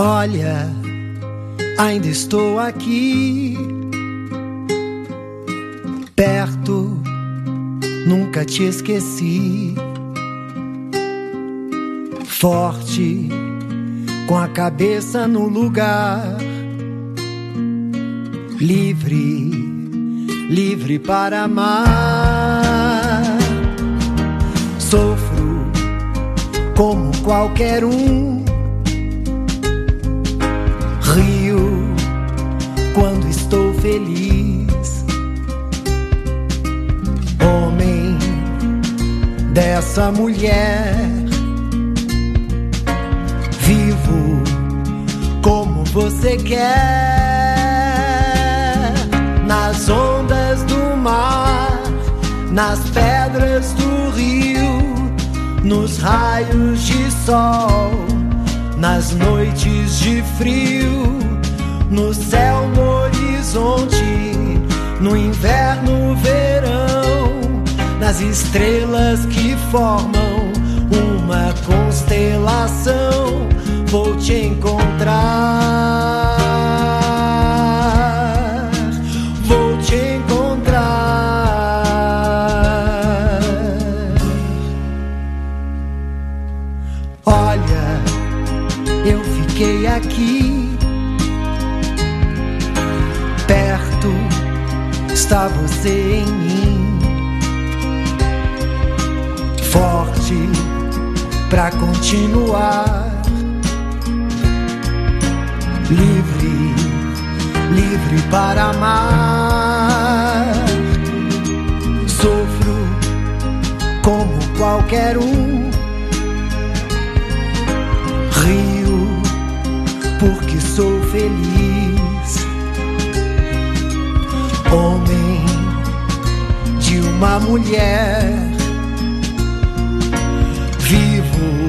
Olha, ainda estou aqui, perto, nunca te esqueci. Forte, com a cabeça no lugar, livre, livre para amar. Sofro como qualquer um quando estou feliz. Homem dessa mulher, vivo como você quer, nas ondas do mar, nas pedras do rio, nos raios de sol nas noites de frio, no céu, no horizonte, no inverno, verão, nas estrelas que formam uma constelação, vou te encontrar. Vou te encontrar. Olha, eu fiquei aqui. Está você em mim. Forte pra continuar. Livre, livre para amar. Sofro como qualquer um. Rio porque sou feliz. Uma mulher, vivo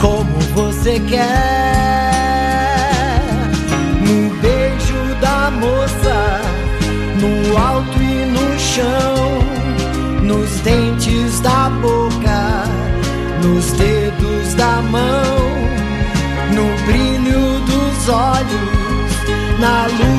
como você quer. No beijo da moça, no alto e no chão, nos dentes da boca, nos dedos da mão. No brilho dos olhos, na luz